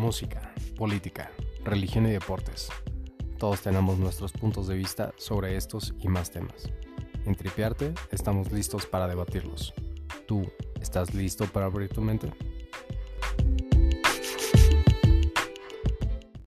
música, política, religión y deportes. Todos tenemos nuestros puntos de vista sobre estos y más temas. En Tripiarte estamos listos para debatirlos. ¿Tú estás listo para abrir tu mente?